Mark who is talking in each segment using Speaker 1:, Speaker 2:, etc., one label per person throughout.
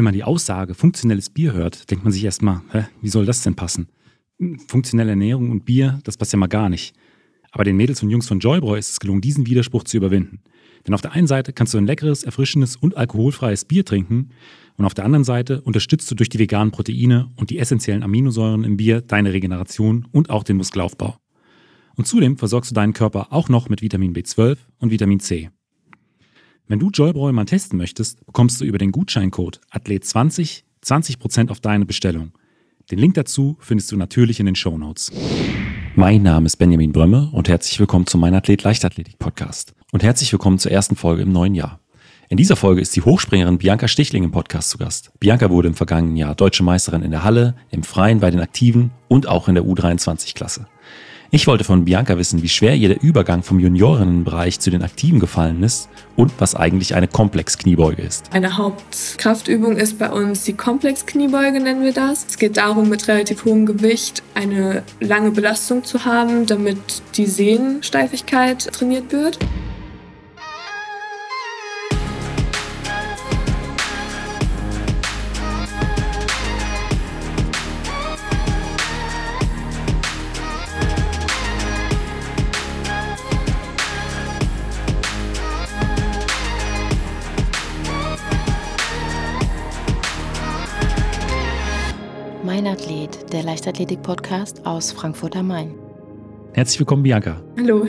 Speaker 1: Wenn man die Aussage funktionelles Bier hört, denkt man sich erstmal, hä, wie soll das denn passen? Funktionelle Ernährung und Bier, das passt ja mal gar nicht. Aber den Mädels und Jungs von Joybräu ist es gelungen, diesen Widerspruch zu überwinden. Denn auf der einen Seite kannst du ein leckeres, erfrischendes und alkoholfreies Bier trinken und auf der anderen Seite unterstützt du durch die veganen Proteine und die essentiellen Aminosäuren im Bier deine Regeneration und auch den Muskelaufbau. Und zudem versorgst du deinen Körper auch noch mit Vitamin B12 und Vitamin C. Wenn du Joybräu mal testen möchtest, bekommst du über den Gutscheincode Athlet20 20% auf deine Bestellung. Den Link dazu findest du natürlich in den Show Notes. Mein Name ist Benjamin Brömme und herzlich willkommen zu meinem Athlet Leichtathletik Podcast. Und herzlich willkommen zur ersten Folge im neuen Jahr. In dieser Folge ist die Hochspringerin Bianca Stichling im Podcast zu Gast. Bianca wurde im vergangenen Jahr deutsche Meisterin in der Halle, im Freien bei den Aktiven und auch in der U23-Klasse. Ich wollte von Bianca wissen, wie schwer ihr der Übergang vom Juniorinnenbereich zu den Aktiven gefallen ist und was eigentlich eine Komplex-Kniebeuge ist.
Speaker 2: Eine Hauptkraftübung ist bei uns die Komplex-Kniebeuge, nennen wir das. Es geht darum, mit relativ hohem Gewicht eine lange Belastung zu haben, damit die Sehnensteifigkeit trainiert wird.
Speaker 3: Mein Athlet, der Leichtathletik-Podcast aus Frankfurt am Main.
Speaker 1: Herzlich willkommen, Bianca.
Speaker 2: Hallo.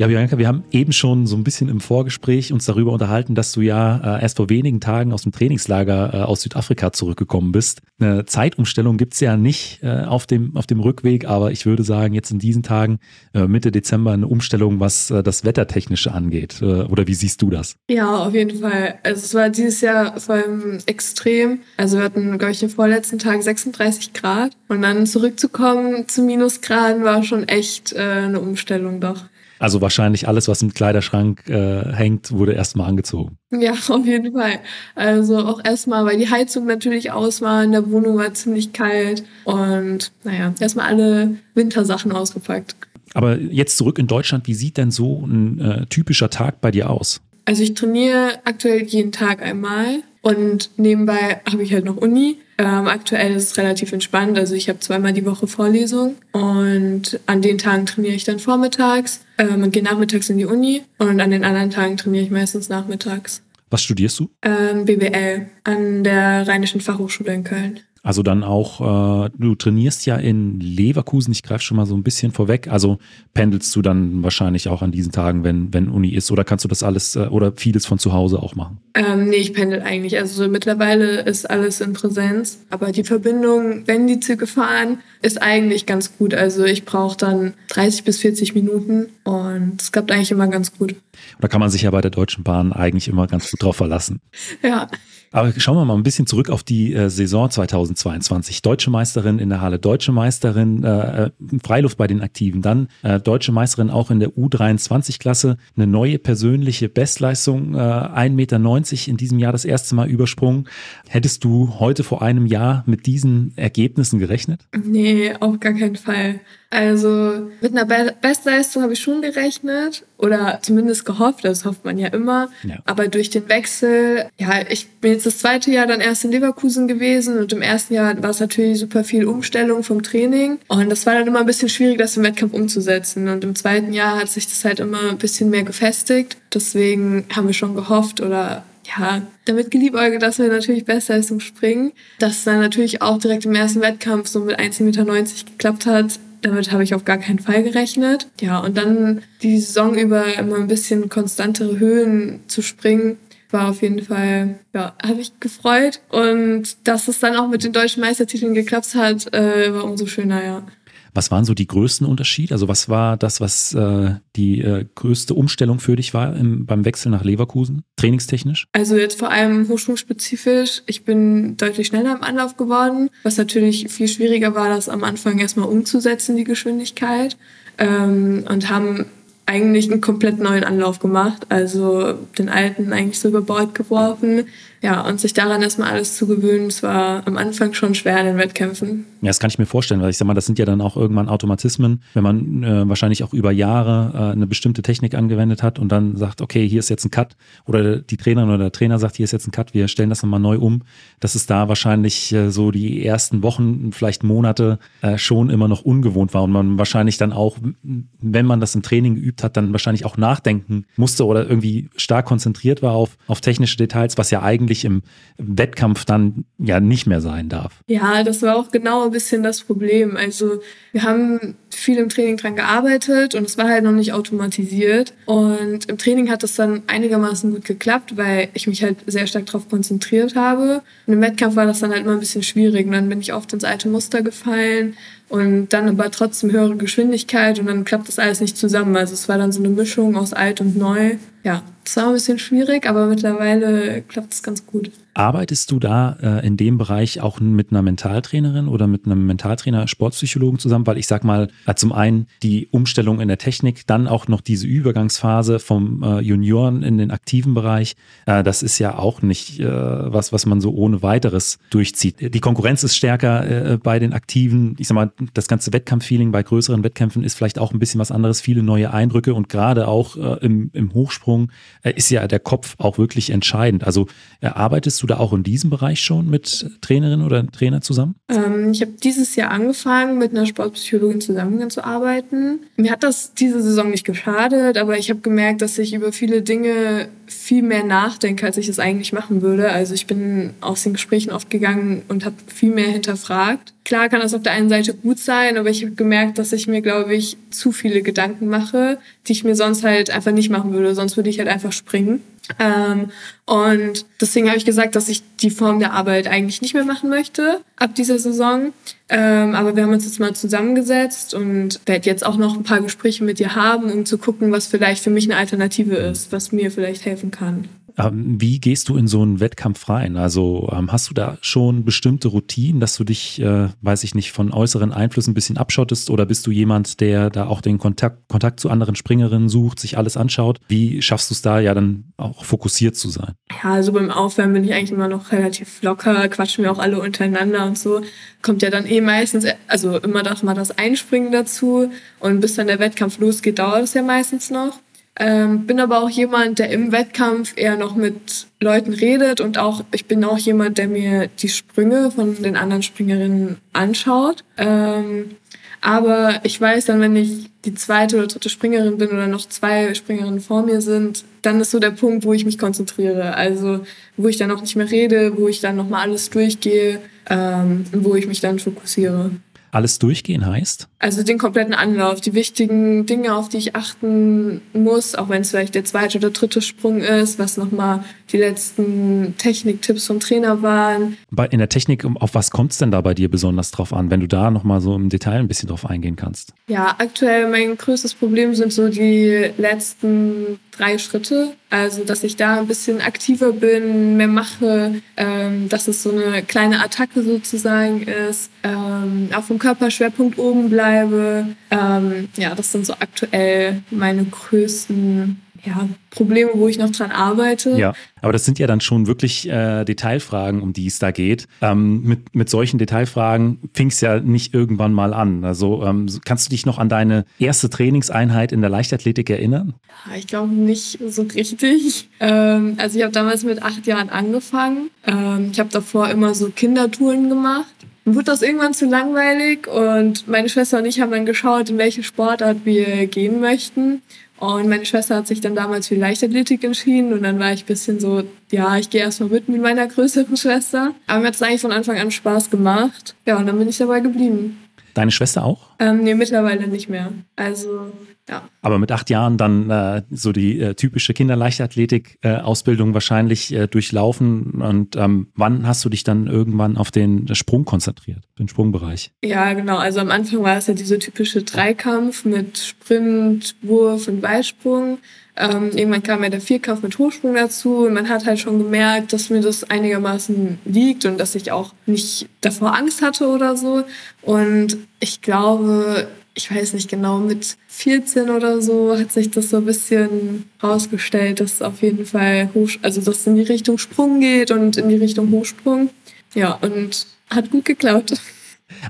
Speaker 1: Ja, Bianca, wir haben eben schon so ein bisschen im Vorgespräch uns darüber unterhalten, dass du ja äh, erst vor wenigen Tagen aus dem Trainingslager äh, aus Südafrika zurückgekommen bist. Eine Zeitumstellung gibt es ja nicht äh, auf, dem, auf dem Rückweg, aber ich würde sagen, jetzt in diesen Tagen, äh, Mitte Dezember, eine Umstellung, was äh, das Wettertechnische angeht. Äh, oder wie siehst du das?
Speaker 2: Ja, auf jeden Fall. Also es war dieses Jahr vor allem extrem. Also wir hatten, glaube ich, den vorletzten Tag 36 Grad. Und dann zurückzukommen zu Minusgraden war schon echt eine Umstellung doch.
Speaker 1: Also wahrscheinlich alles, was im Kleiderschrank äh, hängt, wurde erstmal angezogen.
Speaker 2: Ja, auf jeden Fall. Also auch erstmal, weil die Heizung natürlich aus war, in der Wohnung war ziemlich kalt und naja, erstmal alle Wintersachen ausgepackt.
Speaker 1: Aber jetzt zurück in Deutschland, wie sieht denn so ein äh, typischer Tag bei dir aus?
Speaker 2: Also ich trainiere aktuell jeden Tag einmal und nebenbei habe ich halt noch Uni. Ähm, aktuell ist es relativ entspannt. Also ich habe zweimal die Woche Vorlesung und an den Tagen trainiere ich dann vormittags ähm, und gehe nachmittags in die Uni und an den anderen Tagen trainiere ich meistens nachmittags.
Speaker 1: Was studierst du?
Speaker 2: Ähm, BWL an der Rheinischen Fachhochschule in Köln.
Speaker 1: Also dann auch, äh, du trainierst ja in Leverkusen, ich greife schon mal so ein bisschen vorweg. Also pendelst du dann wahrscheinlich auch an diesen Tagen, wenn, wenn Uni ist, oder kannst du das alles äh, oder vieles von zu Hause auch machen?
Speaker 2: Ähm, nee, ich pendel eigentlich. Also mittlerweile ist alles in Präsenz. Aber die Verbindung, wenn die Züge fahren, ist eigentlich ganz gut. Also ich brauche dann 30 bis 40 Minuten und es klappt eigentlich immer ganz gut.
Speaker 1: Da kann man sich ja bei der Deutschen Bahn eigentlich immer ganz gut drauf verlassen.
Speaker 2: ja.
Speaker 1: Aber schauen wir mal ein bisschen zurück auf die äh, Saison 2022. Deutsche Meisterin in der Halle, deutsche Meisterin äh, äh, Freiluft bei den Aktiven, dann äh, deutsche Meisterin auch in der U23-Klasse, eine neue persönliche Bestleistung, äh, 1,90 Meter in diesem Jahr das erste Mal übersprungen. Hättest du heute vor einem Jahr mit diesen Ergebnissen gerechnet?
Speaker 2: Nee, auf gar keinen Fall. Also mit einer Be Bestleistung habe ich schon gerechnet oder zumindest gehofft, das hofft man ja immer. Ja. Aber durch den Wechsel, ja, ich bin jetzt das zweite Jahr dann erst in Leverkusen gewesen und im ersten Jahr war es natürlich super viel Umstellung vom Training und das war dann immer ein bisschen schwierig, das im Wettkampf umzusetzen. Und im zweiten Jahr hat sich das halt immer ein bisschen mehr gefestigt. Deswegen haben wir schon gehofft oder ja, damit geliebäugelt, dass wir natürlich Bestleistung springen. Dass es dann natürlich auch direkt im ersten Wettkampf so mit 1,90 Meter geklappt hat, damit habe ich auf gar keinen Fall gerechnet. Ja, und dann die Saison über immer ein bisschen konstantere Höhen zu springen, war auf jeden Fall, ja, habe ich gefreut. Und dass es dann auch mit den deutschen Meistertiteln geklappt hat, äh, war umso schöner, ja.
Speaker 1: Was waren so die größten Unterschiede? Also was war das, was äh, die äh, größte Umstellung für dich war im, beim Wechsel nach Leverkusen, trainingstechnisch?
Speaker 2: Also jetzt vor allem hochsprungspezifisch. Ich bin deutlich schneller im Anlauf geworden, was natürlich viel schwieriger war, das am Anfang erstmal umzusetzen, die Geschwindigkeit. Ähm, und haben eigentlich einen komplett neuen Anlauf gemacht. Also den alten eigentlich so über Bord geworfen, Ja, und sich daran erstmal alles zu gewöhnen, es war am Anfang schon schwer in den Wettkämpfen.
Speaker 1: Ja, das kann ich mir vorstellen, weil ich sag mal, das sind ja dann auch irgendwann Automatismen, wenn man äh, wahrscheinlich auch über Jahre äh, eine bestimmte Technik angewendet hat und dann sagt, okay, hier ist jetzt ein Cut. Oder die Trainerin oder der Trainer sagt, hier ist jetzt ein Cut, wir stellen das nochmal neu um, dass es da wahrscheinlich äh, so die ersten Wochen, vielleicht Monate äh, schon immer noch ungewohnt war. Und man wahrscheinlich dann auch, wenn man das im Training geübt hat, dann wahrscheinlich auch nachdenken musste oder irgendwie stark konzentriert war auf, auf technische Details, was ja eigentlich im, Wettkampf dann ja nicht mehr sein darf.
Speaker 2: Ja, das war auch genau ein bisschen das Problem. Also wir haben viel im Training dran gearbeitet und es war halt noch nicht automatisiert. Und im Training hat das dann einigermaßen gut geklappt, weil ich mich halt sehr stark darauf konzentriert habe. Und im Wettkampf war das dann halt immer ein bisschen schwierig. Und dann bin ich oft ins alte Muster gefallen und dann aber trotzdem höhere Geschwindigkeit und dann klappt das alles nicht zusammen. Also es war dann so eine Mischung aus alt und neu. Ja, es war ein bisschen schwierig, aber mittlerweile klappt es ganz gut.
Speaker 1: Arbeitest du da äh, in dem Bereich auch mit einer Mentaltrainerin oder mit einem Mentaltrainer, Sportpsychologen zusammen? Weil ich sag mal, äh, zum einen die Umstellung in der Technik, dann auch noch diese Übergangsphase vom äh, Junioren in den aktiven Bereich. Äh, das ist ja auch nicht äh, was, was man so ohne weiteres durchzieht. Die Konkurrenz ist stärker äh, bei den Aktiven. Ich sag mal, das ganze Wettkampffeeling bei größeren Wettkämpfen ist vielleicht auch ein bisschen was anderes, viele neue Eindrücke und gerade auch im, im Hochsprung ist ja der Kopf auch wirklich entscheidend. Also arbeitest du da auch in diesem Bereich schon mit Trainerinnen oder Trainer zusammen?
Speaker 2: Ähm, ich habe dieses Jahr angefangen, mit einer Sportpsychologin zusammenzuarbeiten. Mir hat das diese Saison nicht geschadet, aber ich habe gemerkt, dass ich über viele Dinge viel mehr nachdenke, als ich es eigentlich machen würde. Also ich bin aus den Gesprächen oft gegangen und habe viel mehr hinterfragt. Klar kann das auf der einen Seite gut sein, aber ich habe gemerkt, dass ich mir, glaube ich, zu viele Gedanken mache, die ich mir sonst halt einfach nicht machen würde. Sonst würde ich halt einfach springen. Ähm, und deswegen habe ich gesagt, dass ich die Form der Arbeit eigentlich nicht mehr machen möchte ab dieser Saison. Ähm, aber wir haben uns jetzt mal zusammengesetzt und werde jetzt auch noch ein paar Gespräche mit dir haben, um zu gucken, was vielleicht für mich eine Alternative ist, was mir vielleicht helfen kann.
Speaker 1: Ähm, wie gehst du in so einen Wettkampf rein? Also ähm, hast du da schon bestimmte Routinen, dass du dich, äh, weiß ich nicht, von äußeren Einflüssen ein bisschen abschottest oder bist du jemand, der da auch den Kontakt, Kontakt zu anderen Springerinnen sucht, sich alles anschaut? Wie schaffst du es da ja dann auch fokussiert zu sein?
Speaker 2: Ja, also beim Aufwärmen bin ich eigentlich immer noch relativ locker, quatschen wir auch alle untereinander und so. Kommt ja dann eh meistens, also immer doch mal das Einspringen dazu und bis dann der Wettkampf losgeht, dauert es ja meistens noch. Ähm, bin aber auch jemand, der im Wettkampf eher noch mit Leuten redet und auch ich bin auch jemand, der mir die Sprünge von den anderen Springerinnen anschaut. Ähm, aber ich weiß dann, wenn ich die zweite oder dritte Springerin bin oder noch zwei Springerinnen vor mir sind, dann ist so der Punkt, wo ich mich konzentriere. Also wo ich dann auch nicht mehr rede, wo ich dann nochmal alles durchgehe, ähm, wo ich mich dann fokussiere.
Speaker 1: Alles durchgehen heißt?
Speaker 2: Also den kompletten Anlauf, die wichtigen Dinge, auf die ich achten muss, auch wenn es vielleicht der zweite oder dritte Sprung ist, was nochmal die letzten Techniktipps vom Trainer waren.
Speaker 1: In der Technik, auf was kommt es denn da bei dir besonders drauf an, wenn du da nochmal so im Detail ein bisschen drauf eingehen kannst?
Speaker 2: Ja, aktuell mein größtes Problem sind so die letzten drei Schritte. Also, dass ich da ein bisschen aktiver bin, mehr mache, ähm, dass es so eine kleine Attacke sozusagen ist, ähm, auch vom Körperschwerpunkt oben bleibe. Ähm, ja, das sind so aktuell meine größten ja, Probleme, wo ich noch dran arbeite.
Speaker 1: Ja, aber das sind ja dann schon wirklich äh, Detailfragen, um die es da geht. Ähm, mit, mit solchen Detailfragen fing es ja nicht irgendwann mal an. Also ähm, kannst du dich noch an deine erste Trainingseinheit in der Leichtathletik erinnern?
Speaker 2: Ja, ich glaube nicht so richtig. Ähm, also ich habe damals mit acht Jahren angefangen. Ähm, ich habe davor immer so Kindertouren gemacht. Wurde das irgendwann zu langweilig und meine Schwester und ich haben dann geschaut, in welche Sportart wir gehen möchten. Und meine Schwester hat sich dann damals für Leichtathletik entschieden und dann war ich bisschen so, ja, ich gehe erstmal mit mit meiner größeren Schwester. Aber mir hat es eigentlich von Anfang an Spaß gemacht. Ja, und dann bin ich dabei geblieben.
Speaker 1: Deine Schwester auch?
Speaker 2: Ähm, nee, mittlerweile nicht mehr. Also, ja.
Speaker 1: Aber mit acht Jahren dann äh, so die äh, typische Kinderleichtathletik-Ausbildung äh, wahrscheinlich äh, durchlaufen. Und ähm, wann hast du dich dann irgendwann auf den Sprung konzentriert, den Sprungbereich?
Speaker 2: Ja, genau. Also am Anfang war es ja dieser typische Dreikampf mit Sprint, Wurf und Weitsprung. Ähm, irgendwann kam ja der Vierkampf mit Hochsprung dazu und man hat halt schon gemerkt, dass mir das einigermaßen liegt und dass ich auch nicht davor Angst hatte oder so. Und ich glaube, ich weiß nicht genau, mit 14 oder so hat sich das so ein bisschen rausgestellt, dass auf jeden Fall hoch, also dass es in die Richtung Sprung geht und in die Richtung Hochsprung. Ja, und hat gut geklaut.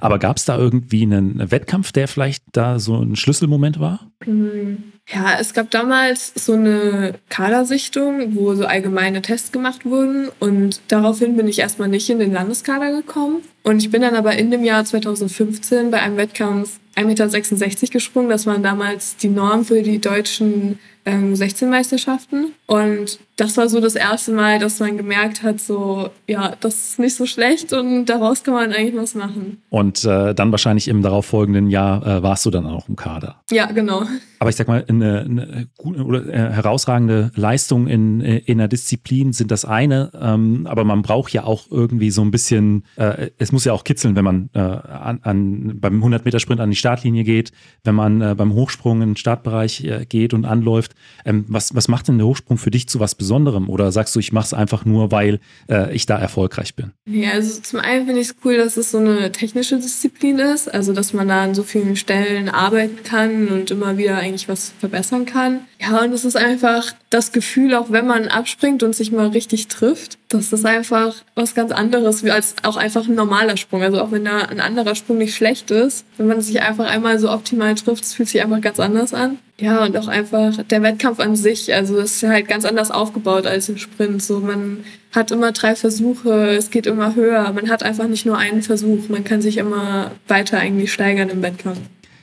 Speaker 1: Aber gab es da irgendwie einen Wettkampf, der vielleicht da so ein Schlüsselmoment war?
Speaker 2: Hm. Ja, es gab damals so eine Kadersichtung, wo so allgemeine Tests gemacht wurden und daraufhin bin ich erstmal nicht in den Landeskader gekommen. Und ich bin dann aber in dem Jahr 2015 bei einem Wettkampf 1,66 Meter gesprungen. Das waren damals die Norm für die deutschen ähm, 16 Meisterschaften. Und das war so das erste Mal, dass man gemerkt hat, so, ja, das ist nicht so schlecht und daraus kann man eigentlich was machen.
Speaker 1: Und äh, dann wahrscheinlich im darauffolgenden Jahr äh, warst du dann auch im Kader.
Speaker 2: Ja, genau.
Speaker 1: Aber ich sag mal, eine, eine gute oder äh, herausragende Leistung in, äh, in einer Disziplin sind das eine, ähm, aber man braucht ja auch irgendwie so ein bisschen, äh, es muss ja auch kitzeln, wenn man äh, an, an, beim 100-Meter-Sprint an die Startlinie geht, wenn man beim Hochsprung in den Startbereich geht und anläuft. Ähm, was, was macht denn der Hochsprung für dich zu was Besonderem? Oder sagst du, ich mache es einfach nur, weil äh, ich da erfolgreich bin?
Speaker 2: Ja, also zum einen finde ich es cool, dass es so eine technische Disziplin ist, also dass man da an so vielen Stellen arbeiten kann und immer wieder eigentlich was verbessern kann. Ja, und es ist einfach das Gefühl, auch wenn man abspringt und sich mal richtig trifft, das ist einfach was ganz anderes als auch einfach ein normaler Sprung. Also auch wenn da ein anderer Sprung nicht schlecht ist, wenn man sich einfach einmal so optimal trifft, fühlt sich einfach ganz anders an. Ja, und auch einfach der Wettkampf an sich, also ist halt ganz anders aufgebaut als im Sprint. So, man hat immer drei Versuche, es geht immer höher. Man hat einfach nicht nur einen Versuch, man kann sich immer weiter eigentlich steigern im Wettkampf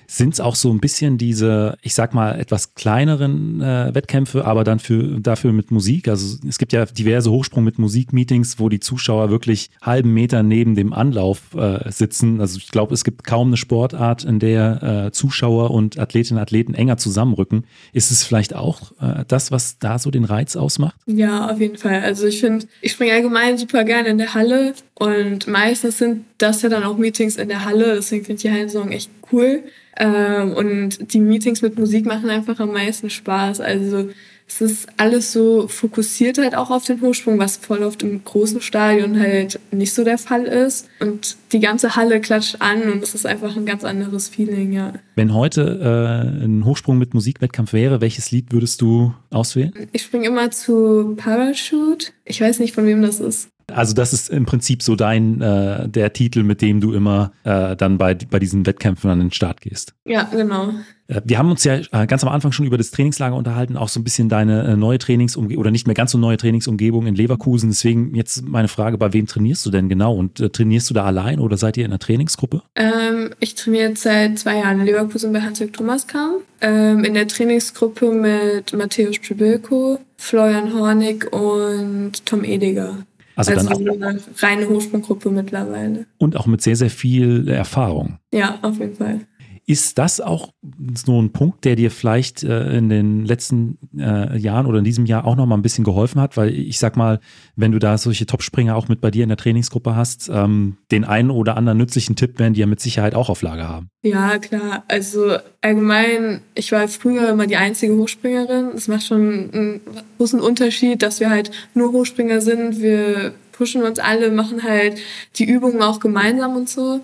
Speaker 1: sind es auch so ein bisschen diese, ich sag mal, etwas kleineren äh, Wettkämpfe, aber dann für, dafür mit Musik. Also es gibt ja diverse Hochsprung mit Musik-Meetings, wo die Zuschauer wirklich halben Meter neben dem Anlauf äh, sitzen. Also ich glaube, es gibt kaum eine Sportart, in der äh, Zuschauer und Athletinnen und Athleten enger zusammenrücken. Ist es vielleicht auch äh, das, was da so den Reiz ausmacht?
Speaker 2: Ja, auf jeden Fall. Also ich finde, ich springe allgemein super gerne in der Halle und meistens sind das ja dann auch Meetings in der Halle. Deswegen finde ich die Hallensaison echt cool. Ähm, und die Meetings mit Musik machen einfach am meisten Spaß. Also es ist alles so fokussiert halt auch auf den Hochsprung, was voll oft im großen Stadion halt nicht so der Fall ist. Und die ganze Halle klatscht an und es ist einfach ein ganz anderes Feeling, ja.
Speaker 1: Wenn heute äh, ein Hochsprung mit Musikwettkampf wäre, welches Lied würdest du auswählen?
Speaker 2: Ich springe immer zu Parachute. Ich weiß nicht, von wem das ist.
Speaker 1: Also das ist im Prinzip so dein, äh, der Titel, mit dem du immer äh, dann bei, bei diesen Wettkämpfen an den Start gehst.
Speaker 2: Ja, genau.
Speaker 1: Äh, wir haben uns ja äh, ganz am Anfang schon über das Trainingslager unterhalten, auch so ein bisschen deine äh, neue Trainingsumgebung oder nicht mehr ganz so neue Trainingsumgebung in Leverkusen. Deswegen jetzt meine Frage, bei wem trainierst du denn genau? Und äh, trainierst du da allein oder seid ihr in einer Trainingsgruppe?
Speaker 2: Ähm, ich trainiere seit zwei Jahren in Leverkusen bei Hans-Jörg Thomaskam. Ähm, in der Trainingsgruppe mit Matthäus Przybilko, Florian Hornig und Tom Ediger. Also, also dann auch, eine reine Hochsprunggruppe mittlerweile.
Speaker 1: Und auch mit sehr, sehr viel Erfahrung.
Speaker 2: Ja, auf jeden Fall.
Speaker 1: Ist das auch so ein Punkt, der dir vielleicht äh, in den letzten äh, Jahren oder in diesem Jahr auch noch mal ein bisschen geholfen hat? Weil ich sag mal, wenn du da solche Topspringer auch mit bei dir in der Trainingsgruppe hast, ähm, den einen oder anderen nützlichen Tipp werden die ja mit Sicherheit auch auf Lager haben.
Speaker 2: Ja, klar. Also allgemein, ich war früher immer die einzige Hochspringerin. Es macht schon einen großen Unterschied, dass wir halt nur Hochspringer sind. Wir pushen uns alle, machen halt die Übungen auch gemeinsam und so.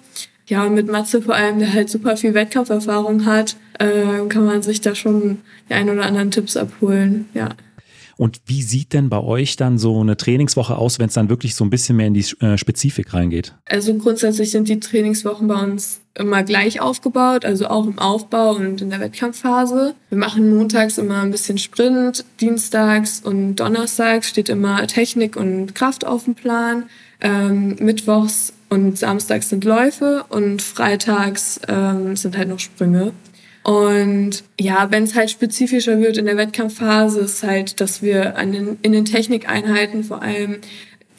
Speaker 2: Ja, und mit Matze vor allem, der halt super viel Wettkampferfahrung hat, äh, kann man sich da schon die ein oder anderen Tipps abholen, ja.
Speaker 1: Und wie sieht denn bei euch dann so eine Trainingswoche aus, wenn es dann wirklich so ein bisschen mehr in die äh, Spezifik reingeht?
Speaker 2: Also grundsätzlich sind die Trainingswochen bei uns immer gleich aufgebaut, also auch im Aufbau und in der Wettkampfphase. Wir machen montags immer ein bisschen Sprint, dienstags und donnerstags steht immer Technik und Kraft auf dem Plan. Ähm, mittwochs und samstags sind Läufe und freitags ähm, sind halt noch Sprünge. Und ja, wenn es halt spezifischer wird in der Wettkampfphase, ist halt, dass wir an den, in den Technikeinheiten vor allem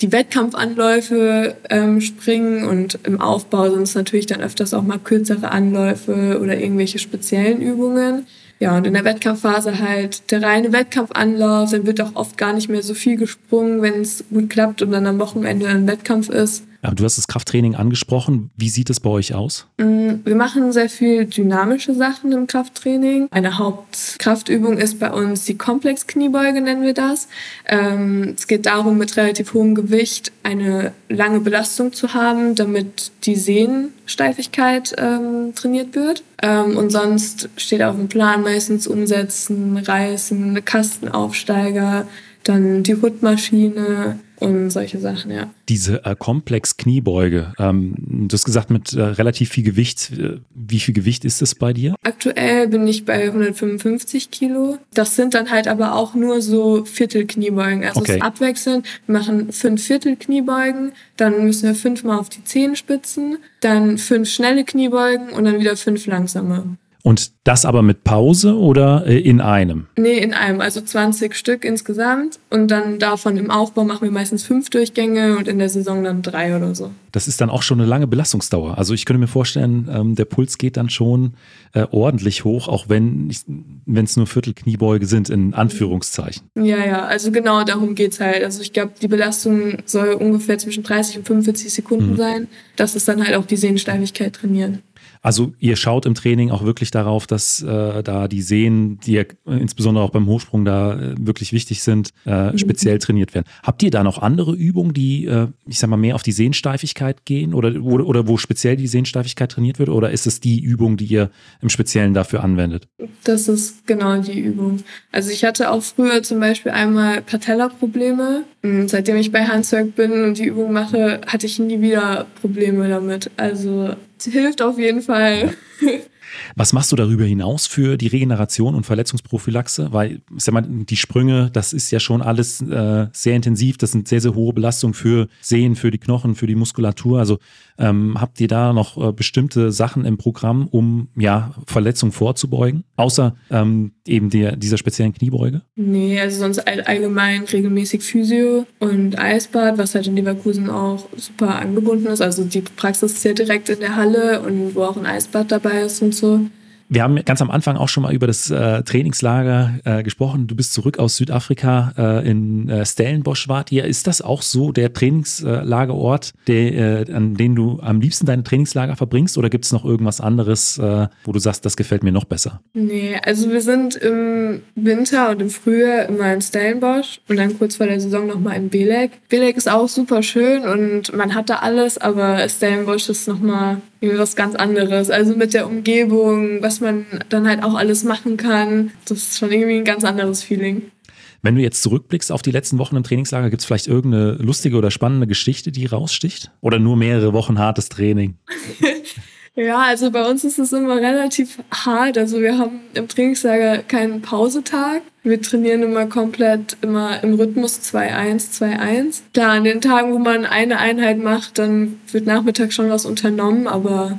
Speaker 2: die Wettkampfanläufe ähm, springen und im Aufbau sind es natürlich dann öfters auch mal kürzere Anläufe oder irgendwelche speziellen Übungen. Ja, und in der Wettkampfphase halt der reine Wettkampfanlauf, dann wird auch oft gar nicht mehr so viel gesprungen, wenn es gut klappt und dann am Wochenende ein Wettkampf ist.
Speaker 1: Du hast das Krafttraining angesprochen. Wie sieht es bei euch aus?
Speaker 2: Mm, wir machen sehr viel dynamische Sachen im Krafttraining. Eine Hauptkraftübung ist bei uns die Komplexkniebeuge, nennen wir das. Ähm, es geht darum, mit relativ hohem Gewicht eine lange Belastung zu haben, damit die Sehnensteifigkeit ähm, trainiert wird. Ähm, und sonst steht auf dem Plan meistens umsetzen, reißen, Kastenaufsteiger, dann die Hutmaschine und solche Sachen, ja.
Speaker 1: Diese äh, Komplex-Kniebeuge, ähm, du hast gesagt mit äh, relativ viel Gewicht. Äh, wie viel Gewicht ist das bei dir?
Speaker 2: Aktuell bin ich bei 155 Kilo. Das sind dann halt aber auch nur so Viertel-Kniebeugen. Also okay. es abwechselnd. Wir machen fünf Viertel-Kniebeugen, dann müssen wir fünfmal auf die Zehenspitzen, dann fünf schnelle Kniebeugen und dann wieder fünf langsame.
Speaker 1: Und das aber mit Pause oder äh, in einem?
Speaker 2: Nee, in einem. Also 20 Stück insgesamt. Und dann davon im Aufbau machen wir meistens fünf Durchgänge und in der Saison dann drei oder so.
Speaker 1: Das ist dann auch schon eine lange Belastungsdauer. Also ich könnte mir vorstellen, ähm, der Puls geht dann schon äh, ordentlich hoch, auch wenn es nur Viertelkniebeuge sind, in Anführungszeichen.
Speaker 2: Ja, ja, also genau darum geht es halt. Also ich glaube, die Belastung soll ungefähr zwischen 30 und 45 Sekunden mhm. sein. Das ist dann halt auch die Sehnensteifigkeit trainiert.
Speaker 1: Also ihr schaut im Training auch wirklich darauf, dass äh, da die Sehnen, die ja insbesondere auch beim Hochsprung da äh, wirklich wichtig sind, äh, mhm. speziell trainiert werden. Habt ihr da noch andere Übungen, die, äh, ich sag mal, mehr auf die Sehnensteifigkeit gehen oder, oder, oder wo speziell die Sehnensteifigkeit trainiert wird? Oder ist es die Übung, die ihr im Speziellen dafür anwendet?
Speaker 2: Das ist genau die Übung. Also ich hatte auch früher zum Beispiel einmal Patella-Probleme. Seitdem ich bei Handwerk bin und die Übung mache, hatte ich nie wieder Probleme damit. Also hilft auf jeden Fall.
Speaker 1: Was machst du darüber hinaus für die Regeneration und Verletzungsprophylaxe? Weil, ich sag mal, die Sprünge, das ist ja schon alles äh, sehr intensiv. Das sind sehr, sehr hohe Belastungen für Sehen, für die Knochen, für die Muskulatur. Also ähm, habt ihr da noch äh, bestimmte Sachen im Programm, um ja Verletzungen vorzubeugen? Außer ähm, eben der, dieser speziellen Kniebeuge?
Speaker 2: Nee, also sonst allgemein regelmäßig Physio und Eisbad, was halt in Leverkusen auch super angebunden ist. Also die Praxis ist ja direkt in der Halle und wo auch ein Eisbad dabei ist und so.
Speaker 1: Wir haben ganz am Anfang auch schon mal über das äh, Trainingslager äh, gesprochen. Du bist zurück aus Südafrika äh, in äh, Stellenbosch wart ihr. Ist das auch so der Trainingslagerort, der, äh, an den du am liebsten deine Trainingslager verbringst? Oder gibt es noch irgendwas anderes, äh, wo du sagst, das gefällt mir noch besser?
Speaker 2: Nee, also wir sind im Winter und im Frühjahr immer in Stellenbosch und dann kurz vor der Saison nochmal in Belek. Belek ist auch super schön und man hat da alles, aber Stellenbosch ist nochmal was ganz anderes. Also mit der Umgebung, was man dann halt auch alles machen kann. Das ist schon irgendwie ein ganz anderes Feeling.
Speaker 1: Wenn du jetzt zurückblickst auf die letzten Wochen im Trainingslager, gibt es vielleicht irgendeine lustige oder spannende Geschichte, die raussticht? Oder nur mehrere Wochen hartes Training?
Speaker 2: Ja, also bei uns ist es immer relativ hart. Also wir haben im Trainingslager keinen Pausetag. Wir trainieren immer komplett immer im Rhythmus 2-1, 2-1. Klar, an den Tagen, wo man eine Einheit macht, dann wird Nachmittag schon was unternommen, aber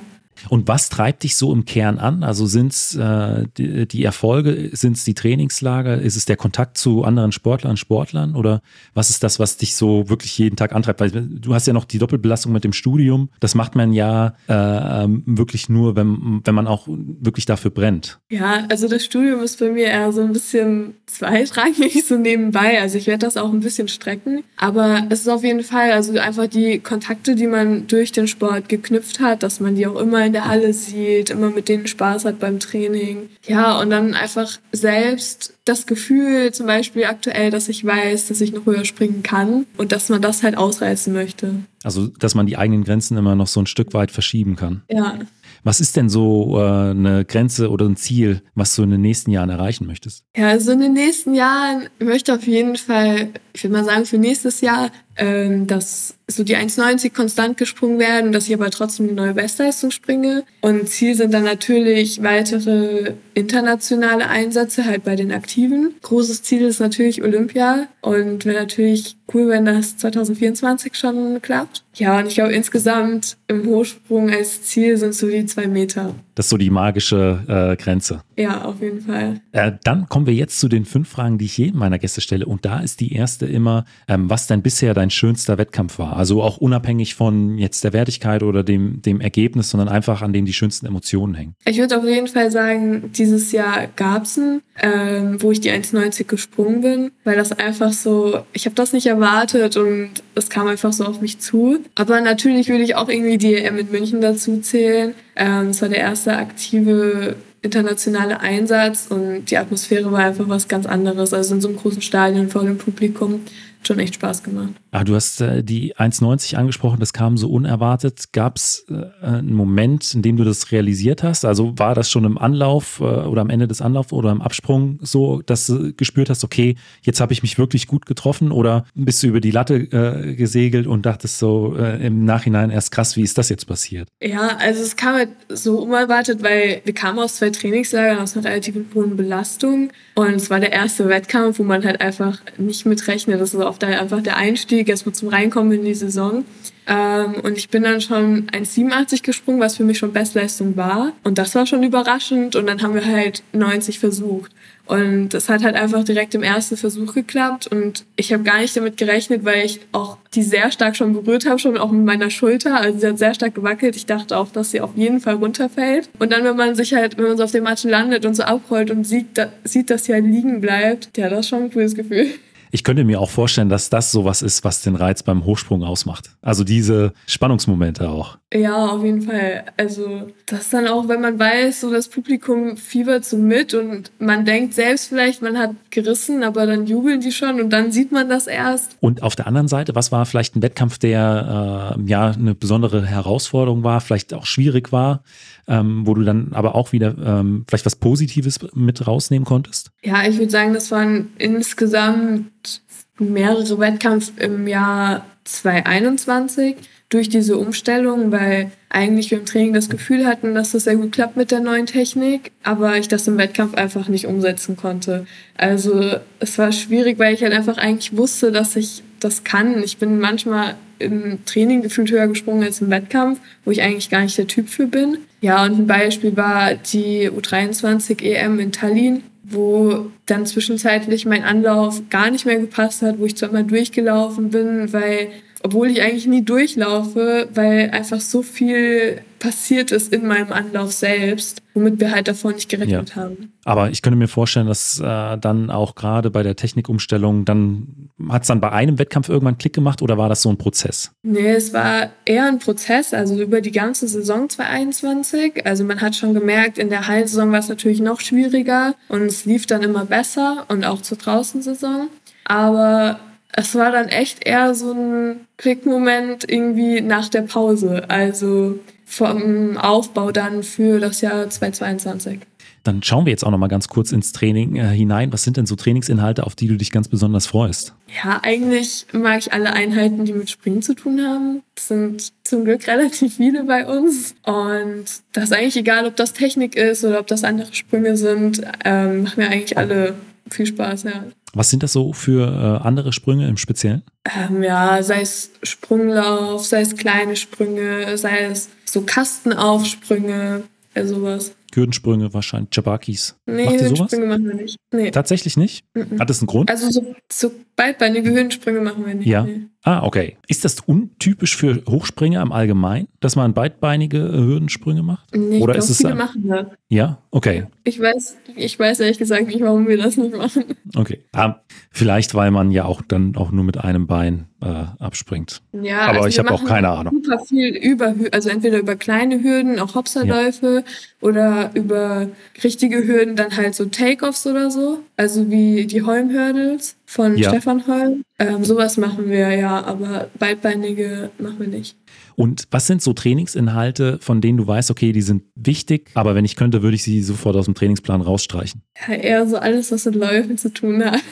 Speaker 1: und was treibt dich so im Kern an? Also sind es äh, die, die, Erfolge, sind es die Trainingslager, ist es der Kontakt zu anderen Sportlern, Sportlern oder was ist das, was dich so wirklich jeden Tag antreibt? Weil du hast ja noch die Doppelbelastung mit dem Studium. Das macht man ja äh, ähm, wirklich nur, wenn, wenn man auch wirklich dafür brennt.
Speaker 2: Ja, also das Studium ist bei mir eher so ein bisschen zweitrangig, so nebenbei. Also ich werde das auch ein bisschen strecken. Aber es ist auf jeden Fall, also einfach die Kontakte, die man durch den Sport geknüpft hat, dass man die auch immer in der Halle sieht, immer mit denen Spaß hat beim Training. Ja, und dann einfach selbst das Gefühl, zum Beispiel aktuell, dass ich weiß, dass ich noch höher springen kann und dass man das halt ausreizen möchte.
Speaker 1: Also, dass man die eigenen Grenzen immer noch so ein Stück weit verschieben kann.
Speaker 2: Ja.
Speaker 1: Was ist denn so äh, eine Grenze oder ein Ziel, was du in den nächsten Jahren erreichen möchtest?
Speaker 2: Ja, also in den nächsten Jahren möchte ich auf jeden Fall, ich würde mal sagen, für nächstes Jahr, ähm, dass so die 1,90 konstant gesprungen werden, dass ich aber trotzdem eine neue Bestleistung springe. Und Ziel sind dann natürlich weitere internationale Einsätze halt bei den Aktiven. Großes Ziel ist natürlich Olympia und wäre natürlich cool, wenn das 2024 schon klappt. Ja, und ich glaube insgesamt im Hochsprung als Ziel sind so die zwei Meter.
Speaker 1: Das ist so die magische äh, Grenze.
Speaker 2: Ja, auf jeden Fall.
Speaker 1: Äh, dann kommen wir jetzt zu den fünf Fragen, die ich jedem meiner Gäste stelle. Und da ist die erste immer, ähm, was dein bisher dein schönster Wettkampf war. Also auch unabhängig von jetzt der Wertigkeit oder dem, dem Ergebnis, sondern einfach an dem die schönsten Emotionen hängen.
Speaker 2: Ich würde auf jeden Fall sagen, dieses Jahr gab es einen, ähm, wo ich die 1,90 gesprungen bin, weil das einfach so, ich habe das nicht erwartet und es kam einfach so auf mich zu. Aber natürlich würde ich auch irgendwie die EM in München dazu zählen. Ähm, es war der erste aktive internationale Einsatz und die Atmosphäre war einfach was ganz anderes. Also in so einem großen Stadion vor dem Publikum schon echt Spaß gemacht.
Speaker 1: Ah, du hast äh, die 1,90 angesprochen, das kam so unerwartet. Gab es äh, einen Moment, in dem du das realisiert hast? Also war das schon im Anlauf äh, oder am Ende des Anlaufs oder im Absprung so, dass du gespürt hast, okay, jetzt habe ich mich wirklich gut getroffen oder bist du über die Latte äh, gesegelt und dachtest so äh, im Nachhinein erst krass, wie ist das jetzt passiert?
Speaker 2: Ja, also es kam halt so unerwartet, weil wir kamen aus zwei Trainingslagern aus einer relativ hohen Belastung und es war der erste Wettkampf, wo man halt einfach nicht mitrechnet. Das ist der, einfach der Einstieg, erstmal zum Reinkommen in die Saison. Ähm, und ich bin dann schon 1,87 gesprungen, was für mich schon Bestleistung war. Und das war schon überraschend. Und dann haben wir halt 90 versucht. Und das hat halt einfach direkt im ersten Versuch geklappt. Und ich habe gar nicht damit gerechnet, weil ich auch die sehr stark schon berührt habe, schon auch mit meiner Schulter. Also sie hat sehr stark gewackelt. Ich dachte auch, dass sie auf jeden Fall runterfällt. Und dann, wenn man sich halt, wenn man so auf dem Matschen landet und so abrollt und sieht, da, sieht dass sie halt liegen bleibt, ja, das ist schon ein cooles Gefühl.
Speaker 1: Ich könnte mir auch vorstellen, dass das sowas ist, was den Reiz beim Hochsprung ausmacht. Also diese Spannungsmomente auch.
Speaker 2: Ja, auf jeden Fall. Also das dann auch, wenn man weiß, so das Publikum fiebert so mit und man denkt selbst vielleicht, man hat gerissen, aber dann jubeln die schon und dann sieht man das erst.
Speaker 1: Und auf der anderen Seite, was war vielleicht ein Wettkampf, der äh, ja eine besondere Herausforderung war, vielleicht auch schwierig war? Ähm, wo du dann aber auch wieder ähm, vielleicht was Positives mit rausnehmen konntest?
Speaker 2: Ja, ich würde sagen, das waren insgesamt mehrere Wettkämpfe im Jahr 2021 durch diese Umstellung, weil eigentlich wir im Training das Gefühl hatten, dass das sehr gut klappt mit der neuen Technik, aber ich das im Wettkampf einfach nicht umsetzen konnte. Also es war schwierig, weil ich halt einfach eigentlich wusste, dass ich das kann. Ich bin manchmal im Training gefühlt höher gesprungen als im Wettkampf, wo ich eigentlich gar nicht der Typ für bin. Ja, und ein Beispiel war die U23 EM in Tallinn, wo dann zwischenzeitlich mein Anlauf gar nicht mehr gepasst hat, wo ich zwar mal durchgelaufen bin, weil obwohl ich eigentlich nie durchlaufe, weil einfach so viel passiert ist in meinem Anlauf selbst, womit wir halt davor nicht gerechnet ja. haben.
Speaker 1: Aber ich könnte mir vorstellen, dass äh, dann auch gerade bei der Technikumstellung, dann hat es dann bei einem Wettkampf irgendwann Klick gemacht oder war das so ein Prozess?
Speaker 2: Nee, es war eher ein Prozess, also über die ganze Saison 2021. Also man hat schon gemerkt, in der Heilsaison war es natürlich noch schwieriger und es lief dann immer besser und auch zur Draußensaison. Aber es war dann echt eher so ein Klickmoment irgendwie nach der Pause, also vom Aufbau dann für das Jahr 2022.
Speaker 1: Dann schauen wir jetzt auch noch mal ganz kurz ins Training äh, hinein. Was sind denn so Trainingsinhalte, auf die du dich ganz besonders freust?
Speaker 2: Ja, eigentlich mag ich alle Einheiten, die mit Springen zu tun haben. Das sind zum Glück relativ viele bei uns. Und das ist eigentlich egal, ob das Technik ist oder ob das andere Sprünge sind. Ähm, machen mir eigentlich alle viel Spaß, ja.
Speaker 1: Was sind das so für äh, andere Sprünge im Speziellen?
Speaker 2: Ähm, ja, sei es Sprunglauf, sei es kleine Sprünge, sei es so Kastenaufsprünge, ja, sowas.
Speaker 1: Hürdensprünge wahrscheinlich, Jabakis.
Speaker 2: Nee, Macht Hürdensprünge machen wir nicht. Nee.
Speaker 1: Tatsächlich nicht? Mm Hat das einen Grund?
Speaker 2: Also so, so beidbeinige Hürdensprünge machen wir nicht.
Speaker 1: Ja. Nee. Ah, okay. Ist das untypisch für Hochspringer im Allgemeinen, dass man beidbeinige äh, Hürdensprünge macht?
Speaker 2: Nee, Oder ist es viele machen das.
Speaker 1: Ja, okay.
Speaker 2: Ich weiß, ich weiß ehrlich gesagt nicht, warum wir das nicht machen.
Speaker 1: Okay. Ah, vielleicht, weil man ja auch dann auch nur mit einem Bein äh, abspringt. Ja, aber also ich habe auch keine Ahnung.
Speaker 2: Super viel über, also entweder über kleine Hürden, auch Hopserläufe, ja. oder über richtige Hürden dann halt so Takeoffs oder so, also wie die Holm-Hurdles von ja. Stefan Holm. Ähm, sowas machen wir ja, aber beidbeinige machen wir nicht.
Speaker 1: Und was sind so Trainingsinhalte, von denen du weißt, okay, die sind wichtig, aber wenn ich könnte, würde ich sie sofort aus dem Trainingsplan rausstreichen?
Speaker 2: Ja, eher so alles, was mit Läufen zu tun hat.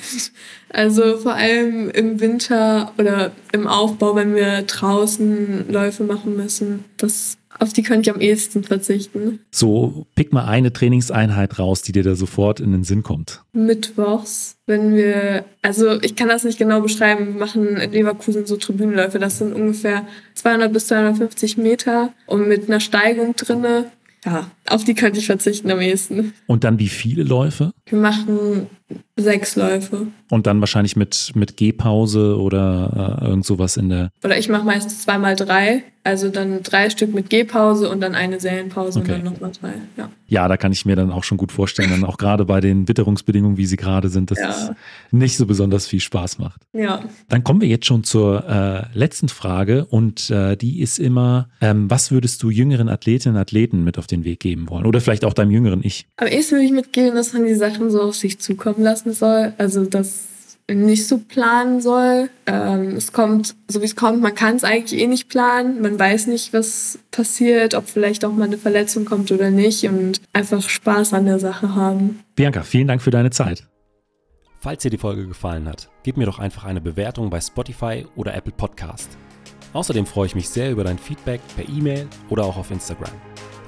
Speaker 2: Also vor allem im Winter oder im Aufbau, wenn wir draußen Läufe machen müssen. Das auf die kann ich am ehesten verzichten.
Speaker 1: So, pick mal eine Trainingseinheit raus, die dir da sofort in den Sinn kommt.
Speaker 2: Mittwochs, wenn wir, also ich kann das nicht genau beschreiben, wir machen in Leverkusen so Tribünenläufe, das sind ungefähr 200 bis 250 Meter und mit einer Steigung drinne. Ja, auf die könnte ich verzichten am ehesten.
Speaker 1: Und dann wie viele Läufe?
Speaker 2: Wir machen sechs Läufe.
Speaker 1: Und dann wahrscheinlich mit, mit Gehpause oder äh, irgend sowas in der.
Speaker 2: Oder ich mache meistens zweimal drei. Also dann drei Stück mit Gehpause und dann eine Serienpause okay. und dann nochmal drei. Ja.
Speaker 1: ja, da kann ich mir dann auch schon gut vorstellen, dann auch gerade bei den Witterungsbedingungen, wie sie gerade sind, dass ja. es nicht so besonders viel Spaß macht.
Speaker 2: Ja.
Speaker 1: Dann kommen wir jetzt schon zur äh, letzten Frage und äh, die ist immer, ähm, was würdest du jüngeren Athletinnen und Athleten mit auf den Weg geben wollen? Oder vielleicht auch deinem jüngeren Ich?
Speaker 2: Am ehesten würde ich mitgeben, dass man die Sachen so auf sich zukommen lassen soll. Also dass nicht so planen soll. Ähm, es kommt, so wie es kommt, man kann es eigentlich eh nicht planen. Man weiß nicht, was passiert, ob vielleicht auch mal eine Verletzung kommt oder nicht und einfach Spaß an der Sache haben.
Speaker 1: Bianca, vielen Dank für deine Zeit. Falls dir die Folge gefallen hat, gib mir doch einfach eine Bewertung bei Spotify oder Apple Podcast. Außerdem freue ich mich sehr über dein Feedback per E-Mail oder auch auf Instagram.